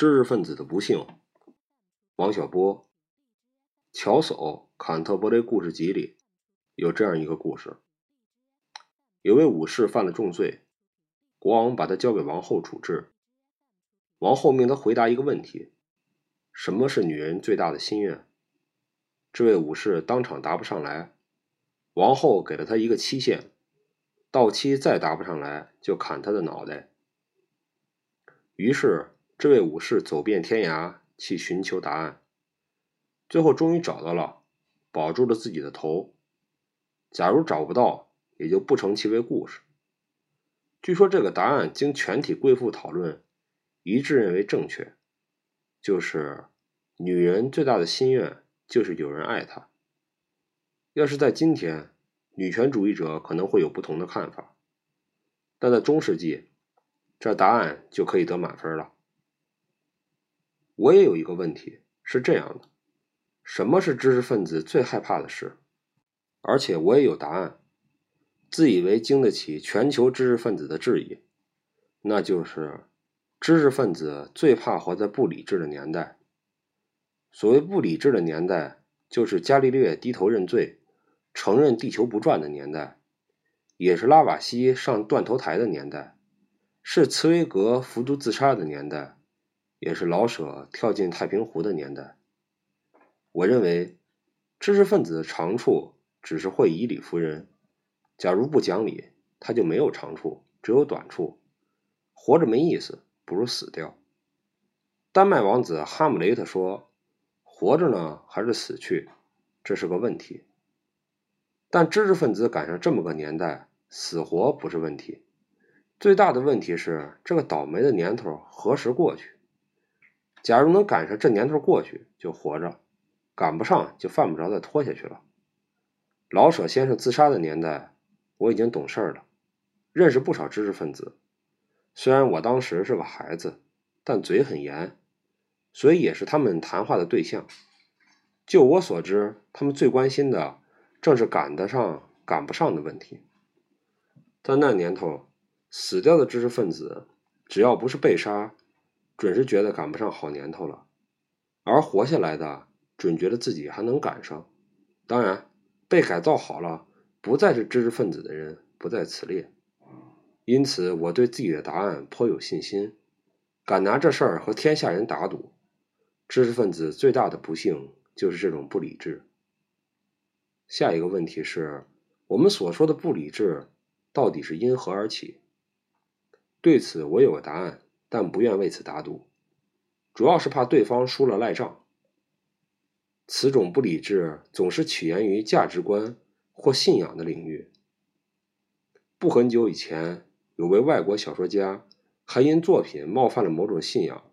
知识分子的不幸，王小波。乔叟《坎特伯雷故事集》里有这样一个故事：有位武士犯了重罪，国王把他交给王后处置。王后命他回答一个问题：什么是女人最大的心愿？这位武士当场答不上来。王后给了他一个期限，到期再答不上来就砍他的脑袋。于是。这位武士走遍天涯去寻求答案，最后终于找到了，保住了自己的头。假如找不到，也就不成其为故事。据说这个答案经全体贵妇讨论，一致认为正确，就是女人最大的心愿就是有人爱她。要是在今天，女权主义者可能会有不同的看法，但在中世纪，这答案就可以得满分了。我也有一个问题是这样的：什么是知识分子最害怕的事？而且我也有答案，自以为经得起全球知识分子的质疑，那就是知识分子最怕活在不理智的年代。所谓不理智的年代，就是伽利略低头认罪，承认地球不转的年代，也是拉瓦锡上断头台的年代，是茨威格服毒自杀的年代。也是老舍跳进太平湖的年代。我认为，知识分子的长处只是会以理服人。假如不讲理，他就没有长处，只有短处。活着没意思，不如死掉。丹麦王子哈姆雷特说：“活着呢，还是死去？这是个问题。”但知识分子赶上这么个年代，死活不是问题。最大的问题是，这个倒霉的年头何时过去？假如能赶上这年头过去，就活着；赶不上，就犯不着再拖下去了。老舍先生自杀的年代，我已经懂事了，认识不少知识分子。虽然我当时是个孩子，但嘴很严，所以也是他们谈话的对象。就我所知，他们最关心的正是赶得上、赶不上的问题。在那年头，死掉的知识分子，只要不是被杀。准是觉得赶不上好年头了，而活下来的准觉得自己还能赶上。当然，被改造好了，不再是知识分子的人不在此列。因此，我对自己的答案颇有信心，敢拿这事儿和天下人打赌。知识分子最大的不幸就是这种不理智。下一个问题是我们所说的不理智到底是因何而起？对此，我有个答案。但不愿为此打赌，主要是怕对方输了赖账。此种不理智总是起源于价值观或信仰的领域。不很久以前，有位外国小说家还因作品冒犯了某种信仰，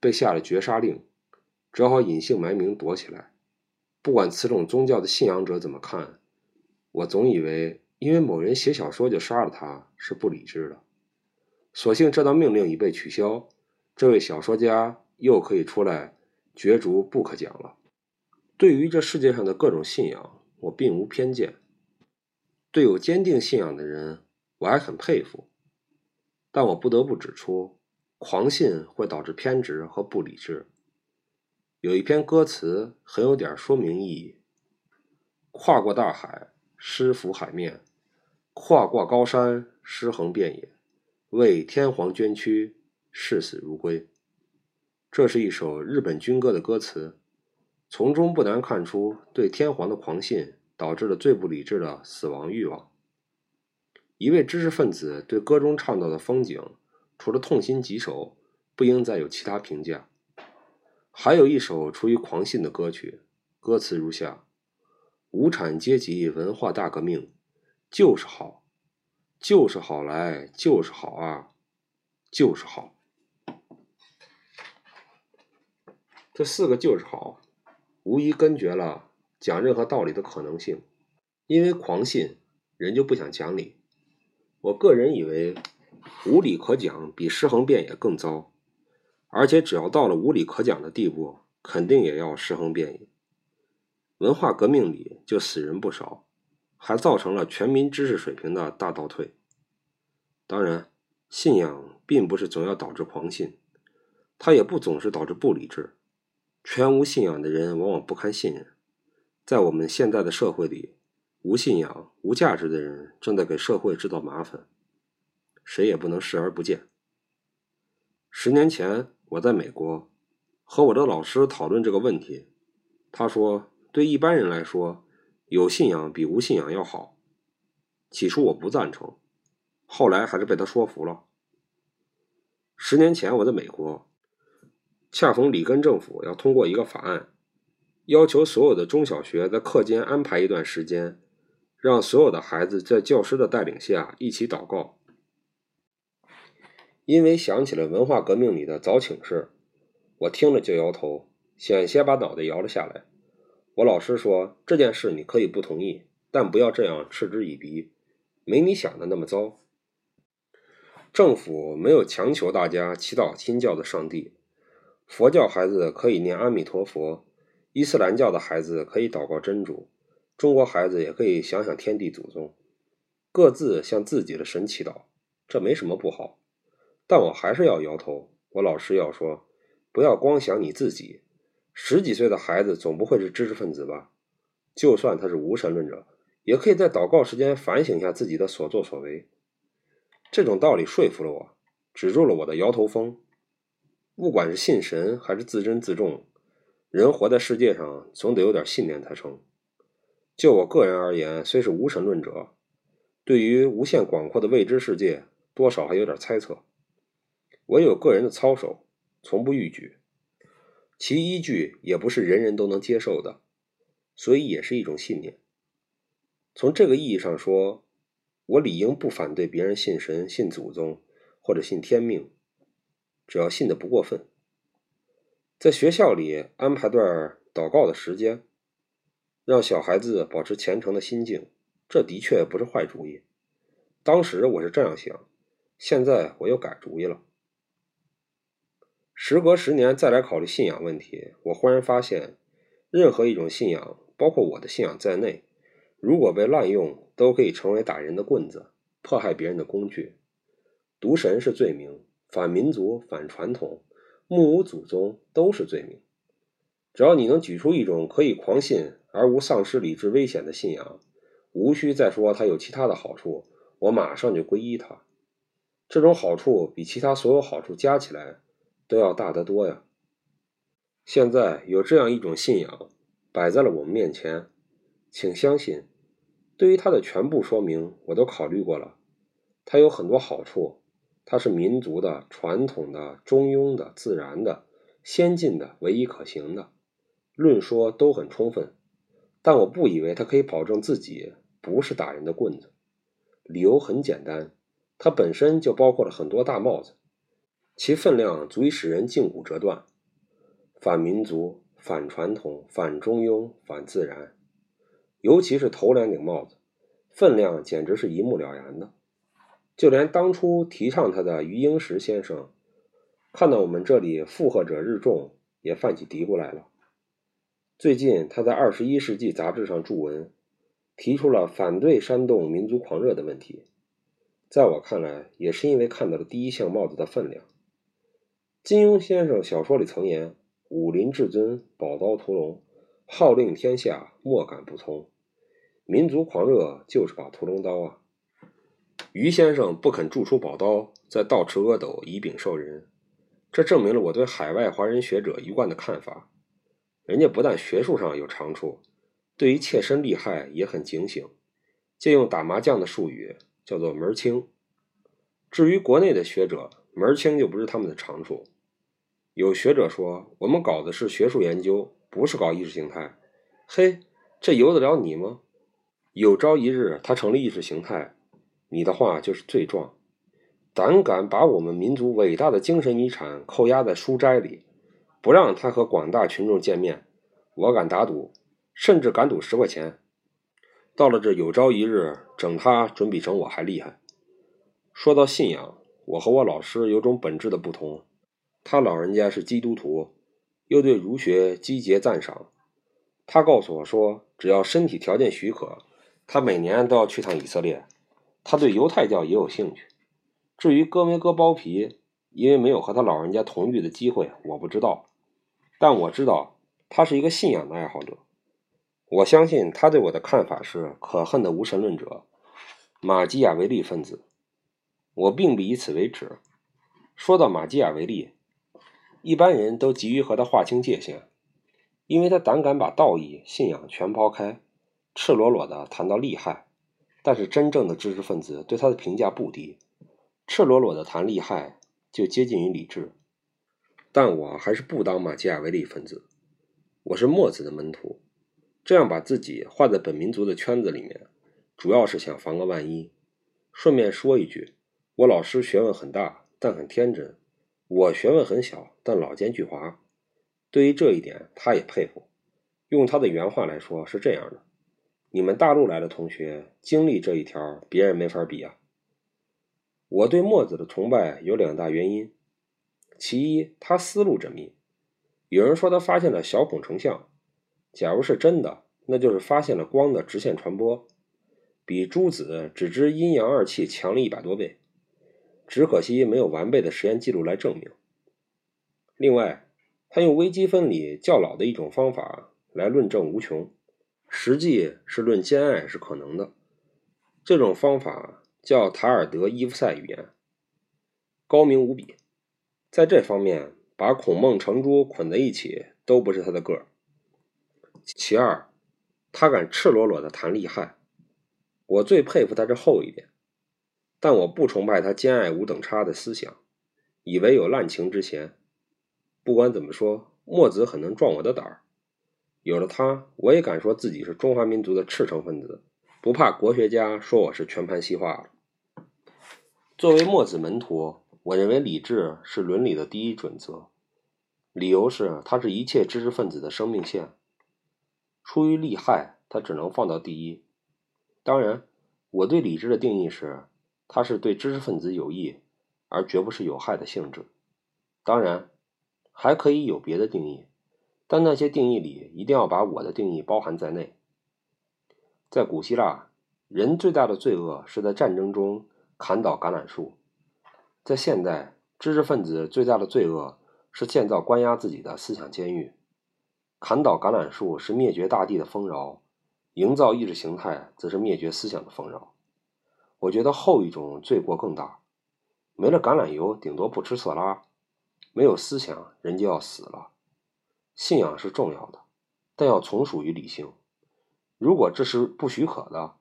被下了绝杀令，只好隐姓埋名躲起来。不管此种宗教的信仰者怎么看，我总以为因为某人写小说就杀了他是不理智的。所幸这道命令已被取消，这位小说家又可以出来角逐不可讲了。对于这世界上的各种信仰，我并无偏见。对有坚定信仰的人，我还很佩服。但我不得不指出，狂信会导致偏执和不理智。有一篇歌词很有点说明意义：跨过大海，诗浮海面；跨过高山，尸横遍野。为天皇捐躯，视死如归。这是一首日本军歌的歌词，从中不难看出对天皇的狂信导致了最不理智的死亡欲望。一位知识分子对歌中唱到的风景，除了痛心疾首，不应再有其他评价。还有一首出于狂信的歌曲，歌词如下：无产阶级文化大革命，就是好。就是好来，就是好啊，就是好。这四个就是好，无疑根绝了讲任何道理的可能性。因为狂信，人就不想讲理。我个人以为，无理可讲比尸横遍野更糟。而且只要到了无理可讲的地步，肯定也要尸横遍野。文化革命里就死人不少。还造成了全民知识水平的大倒退。当然，信仰并不是总要导致狂信，它也不总是导致不理智。全无信仰的人往往不堪信任。在我们现在的社会里，无信仰、无价值的人正在给社会制造麻烦，谁也不能视而不见。十年前，我在美国和我的老师讨论这个问题，他说：“对一般人来说，有信仰比无信仰要好。”起初我不赞成，后来还是被他说服了。十年前我在美国，恰逢里根政府要通过一个法案，要求所有的中小学在课间安排一段时间，让所有的孩子在教师的带领下一起祷告。因为想起了文化革命里的早请示，我听了就摇头，险些把脑袋摇了下来。我老师说：“这件事你可以不同意，但不要这样嗤之以鼻，没你想的那么糟。”政府没有强求大家祈祷新教的上帝，佛教孩子可以念阿弥陀佛，伊斯兰教的孩子可以祷告真主，中国孩子也可以想想天地祖宗，各自向自己的神祈祷，这没什么不好。但我还是要摇头。我老师要说，不要光想你自己。十几岁的孩子总不会是知识分子吧？就算他是无神论者，也可以在祷告时间反省一下自己的所作所为。这种道理说服了我，止住了我的摇头风。不管是信神还是自珍自重，人活在世界上总得有点信念才成。就我个人而言，虽是无神论者，对于无限广阔的未知世界，多少还有点猜测。我有个人的操守，从不逾矩，其依据也不是人人都能接受的，所以也是一种信念。从这个意义上说。我理应不反对别人信神、信祖宗或者信天命，只要信的不过分。在学校里安排段祷告的时间，让小孩子保持虔诚的心境，这的确不是坏主意。当时我是这样想，现在我又改主意了。时隔十年再来考虑信仰问题，我忽然发现，任何一种信仰，包括我的信仰在内。如果被滥用，都可以成为打人的棍子，迫害别人的工具。渎神是罪名，反民族、反传统、目无祖宗都是罪名。只要你能举出一种可以狂信而无丧失理智危险的信仰，无需再说它有其他的好处，我马上就皈依它。这种好处比其他所有好处加起来都要大得多呀！现在有这样一种信仰摆在了我们面前，请相信。对于它的全部说明，我都考虑过了。它有很多好处，它是民族的、传统的、中庸的、自然的、先进的、唯一可行的，论说都很充分。但我不以为它可以保证自己不是打人的棍子。理由很简单，它本身就包括了很多大帽子，其分量足以使人胫骨折断。反民族、反传统、反中庸、反自然。尤其是头两顶帽子，分量简直是一目了然的。就连当初提倡他的余英时先生，看到我们这里附和者日众，也犯起嘀咕来了。最近他在《二十一世纪》杂志上著文，提出了反对煽动民族狂热的问题。在我看来，也是因为看到了第一项帽子的分量。金庸先生小说里曾言：“武林至尊，宝刀屠龙，号令天下，莫敢不从。”民族狂热就是把屠龙刀啊！于先生不肯铸出宝刀，在倒持阿斗以柄受人，这证明了我对海外华人学者一贯的看法：人家不但学术上有长处，对于切身利害也很警醒。借用打麻将的术语，叫做门清。至于国内的学者，门清就不是他们的长处。有学者说，我们搞的是学术研究，不是搞意识形态。嘿，这由得了你吗？有朝一日，他成了意识形态，你的话就是罪状。胆敢把我们民族伟大的精神遗产扣押在书斋里，不让他和广大群众见面，我敢打赌，甚至敢赌十块钱。到了这有朝一日，整他准比整我还厉害。说到信仰，我和我老师有种本质的不同。他老人家是基督徒，又对儒学积节赞赏。他告诉我说，只要身体条件许可。他每年都要去趟以色列，他对犹太教也有兴趣。至于割没割包皮，因为没有和他老人家同浴的机会，我不知道。但我知道他是一个信仰的爱好者。我相信他对我的看法是可恨的无神论者，马基雅维利分子。我并不以此为耻。说到马基雅维利，一般人都急于和他划清界限，因为他胆敢把道义、信仰全抛开，赤裸裸的谈到利害。但是真正的知识分子对他的评价不低，赤裸裸的谈利害就接近于理智。但我还是不当马基雅维利分子，我是墨子的门徒。这样把自己画在本民族的圈子里面，主要是想防个万一。顺便说一句，我老师学问很大，但很天真；我学问很小，但老奸巨猾。对于这一点，他也佩服。用他的原话来说，是这样的。你们大陆来的同学经历这一条，别人没法比啊。我对墨子的崇拜有两大原因：其一，他思路缜密。有人说他发现了小孔成像，假如是真的，那就是发现了光的直线传播，比朱子只知阴阳二气强了一百多倍。只可惜没有完备的实验记录来证明。另外，他用微积分里较老的一种方法来论证无穷。实际是论兼爱是可能的，这种方法叫塔尔德伊夫赛语言，高明无比。在这方面，把孔孟程朱捆在一起都不是他的个儿。其二，他敢赤裸裸的谈利害，我最佩服他这厚一点，但我不崇拜他兼爱无等差的思想，以为有滥情之嫌。不管怎么说，墨子很能壮我的胆儿。有了他，我也敢说自己是中华民族的赤诚分子，不怕国学家说我是全盘西化了。作为墨子门徒，我认为理智是伦理的第一准则，理由是它是一切知识分子的生命线。出于利害，它只能放到第一。当然，我对理智的定义是，它是对知识分子有益，而绝不是有害的性质。当然，还可以有别的定义。但那些定义里一定要把我的定义包含在内。在古希腊，人最大的罪恶是在战争中砍倒橄榄树；在现代，知识分子最大的罪恶是建造关押自己的思想监狱。砍倒橄榄树是灭绝大地的丰饶，营造意识形态则是灭绝思想的丰饶。我觉得后一种罪过更大。没了橄榄油，顶多不吃色拉；没有思想，人就要死了。信仰是重要的，但要从属于理性。如果这是不许可的，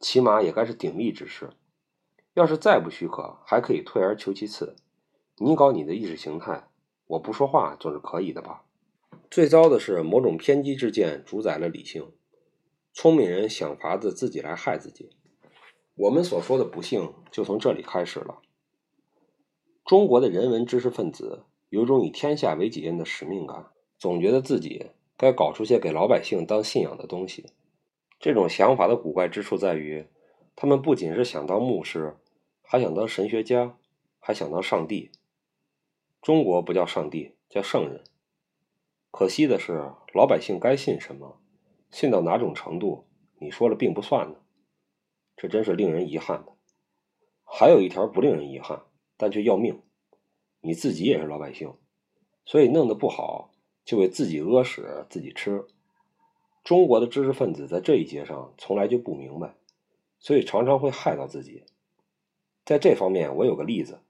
起码也该是鼎力之事。要是再不许可，还可以退而求其次。你搞你的意识形态，我不说话总是可以的吧？最糟的是，某种偏激之见主宰了理性。聪明人想法子自己来害自己。我们所说的不幸就从这里开始了。中国的人文知识分子有种以天下为己任的使命感。总觉得自己该搞出些给老百姓当信仰的东西。这种想法的古怪之处在于，他们不仅是想当牧师，还想当神学家，还想当上帝。中国不叫上帝，叫圣人。可惜的是，老百姓该信什么，信到哪种程度，你说了并不算呢。这真是令人遗憾的。还有一条不令人遗憾，但却要命，你自己也是老百姓，所以弄得不好。就为自己屙屎自己吃。中国的知识分子在这一节上从来就不明白，所以常常会害到自己。在这方面，我有个例子，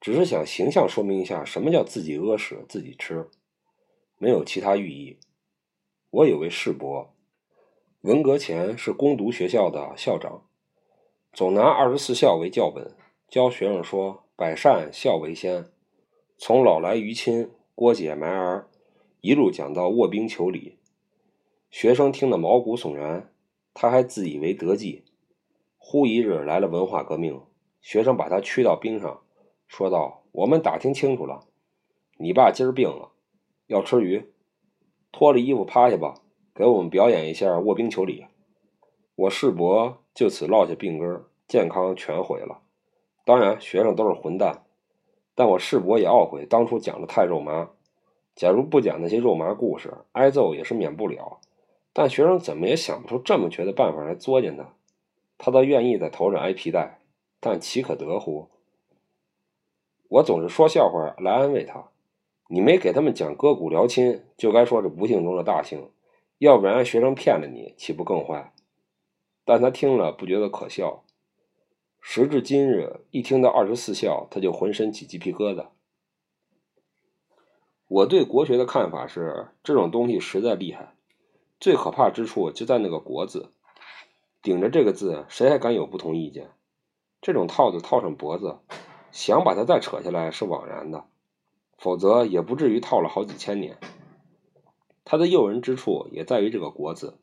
只是想形象说明一下什么叫自己屙屎自己吃，没有其他寓意。我有位世伯，文革前是攻读学校的校长，总拿二十四孝为教本，教学生说“百善孝为先”，从老来于亲，郭解埋儿。一路讲到卧冰求鲤，学生听得毛骨悚然，他还自以为得计。忽一日来了文化革命，学生把他驱到冰上，说道：“我们打听清楚了，你爸今儿病了，要吃鱼，脱了衣服趴下吧，给我们表演一下卧冰求鲤。”我世伯就此落下病根，健康全毁了。当然，学生都是混蛋，但我世伯也懊悔当初讲的太肉麻。假如不讲那些肉麻故事，挨揍也是免不了。但学生怎么也想不出这么绝的办法来作践他，他倒愿意在头上挨皮带，但岂可得乎？我总是说笑话来安慰他。你没给他们讲割骨疗亲，就该说是不幸中的大幸，要不然学生骗了你，岂不更坏？但他听了不觉得可笑。时至今日，一听到二十四孝，他就浑身起鸡皮疙瘩。我对国学的看法是，这种东西实在厉害，最可怕之处就在那个“国”字，顶着这个字，谁还敢有不同意见？这种套子套上脖子，想把它再扯下来是枉然的。否则也不至于套了好几千年。它的诱人之处也在于这个“国”字，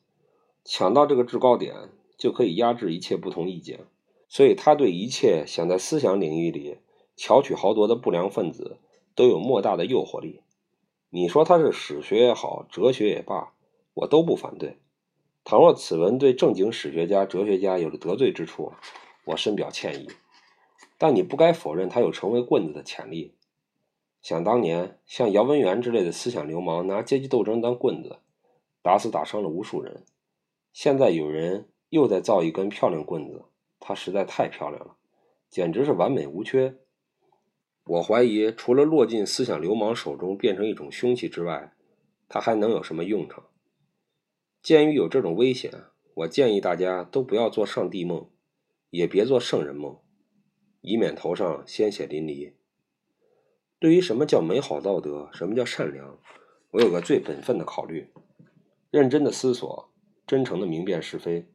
抢到这个制高点，就可以压制一切不同意见。所以，他对一切想在思想领域里巧取豪夺的不良分子都有莫大的诱惑力。你说他是史学也好，哲学也罢，我都不反对。倘若此文对正经史学家、哲学家有了得罪之处，我深表歉意。但你不该否认他有成为棍子的潜力。想当年，像姚文元之类的思想流氓拿阶级斗争当棍子，打死打伤了无数人。现在有人又在造一根漂亮棍子，它实在太漂亮了，简直是完美无缺。我怀疑，除了落进思想流氓手中变成一种凶器之外，它还能有什么用场？鉴于有这种危险，我建议大家都不要做上帝梦，也别做圣人梦，以免头上鲜血淋漓。对于什么叫美好道德，什么叫善良，我有个最本分的考虑：认真的思索，真诚的明辨是非。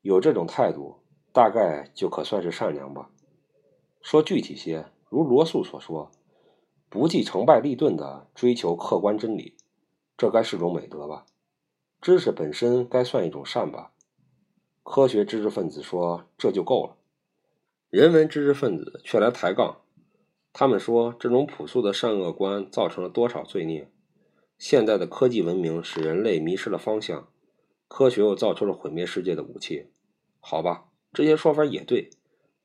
有这种态度，大概就可算是善良吧。说具体些，如罗素所说，不计成败利钝的追求客观真理，这该是种美德吧？知识本身该算一种善吧？科学知识分子说这就够了，人文知识分子却来抬杠。他们说，这种朴素的善恶观造成了多少罪孽？现代的科技文明使人类迷失了方向，科学又造出了毁灭世界的武器。好吧，这些说法也对。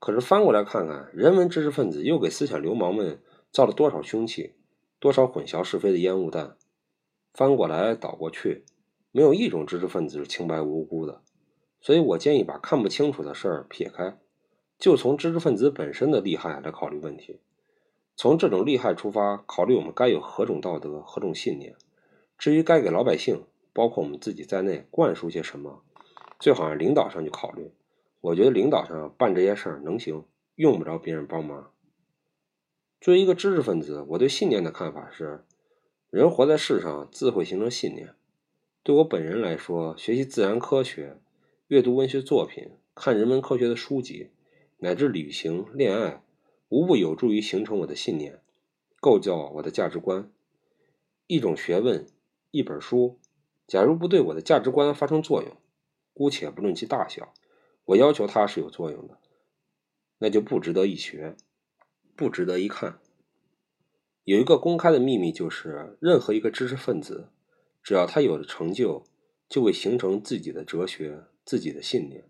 可是翻过来看看，人文知识分子又给思想流氓们造了多少凶器，多少混淆是非的烟雾弹？翻过来倒过去，没有一种知识分子是清白无辜的。所以我建议把看不清楚的事儿撇开，就从知识分子本身的利害来考虑问题。从这种利害出发，考虑我们该有何种道德、何种信念。至于该给老百姓，包括我们自己在内，灌输些什么，最好让领导上去考虑。我觉得领导上办这些事儿能行，用不着别人帮忙。作为一个知识分子，我对信念的看法是：人活在世上，自会形成信念。对我本人来说，学习自然科学、阅读文学作品、看人文科学的书籍，乃至旅行、恋爱。无不有助于形成我的信念，构造我的价值观。一种学问，一本书，假如不对我的价值观发生作用，姑且不论其大小，我要求它是有作用的，那就不值得一学，不值得一看。有一个公开的秘密，就是任何一个知识分子，只要他有了成就，就会形成自己的哲学、自己的信念。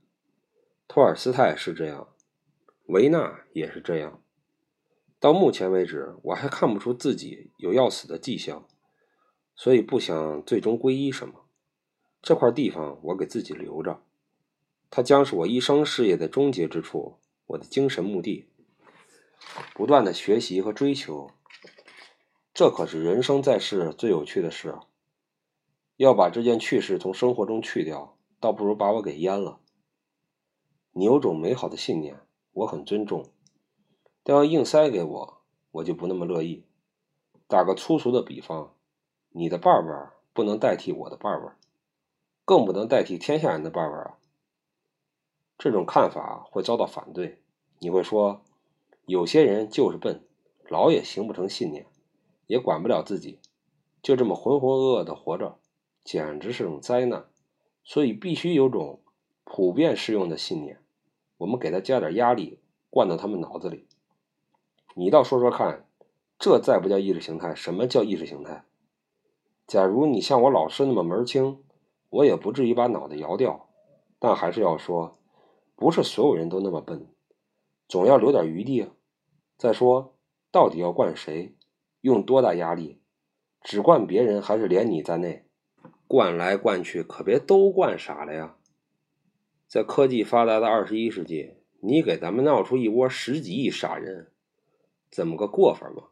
托尔斯泰是这样，维纳也是这样。到目前为止，我还看不出自己有要死的迹象，所以不想最终皈依什么。这块地方我给自己留着，它将是我一生事业的终结之处，我的精神墓地。不断的学习和追求，这可是人生在世最有趣的事。要把这件趣事从生活中去掉，倒不如把我给淹了。你有种美好的信念，我很尊重。但要硬塞给我，我就不那么乐意。打个粗俗的比方，你的伴伴不能代替我的伴伴，更不能代替天下人的伴伴啊！这种看法会遭到反对。你会说，有些人就是笨，老也形不成信念，也管不了自己，就这么浑浑噩噩的活着，简直是种灾难。所以必须有种普遍适用的信念，我们给他加点压力，灌到他们脑子里。你倒说说看，这再不叫意识形态，什么叫意识形态？假如你像我老师那么门清，我也不至于把脑袋摇掉。但还是要说，不是所有人都那么笨，总要留点余地。再说，到底要惯谁，用多大压力？只惯别人，还是连你在内？惯来惯去，可别都惯傻了呀！在科技发达的二十一世纪，你给咱们闹出一窝十几亿傻人。怎么个过法嘛？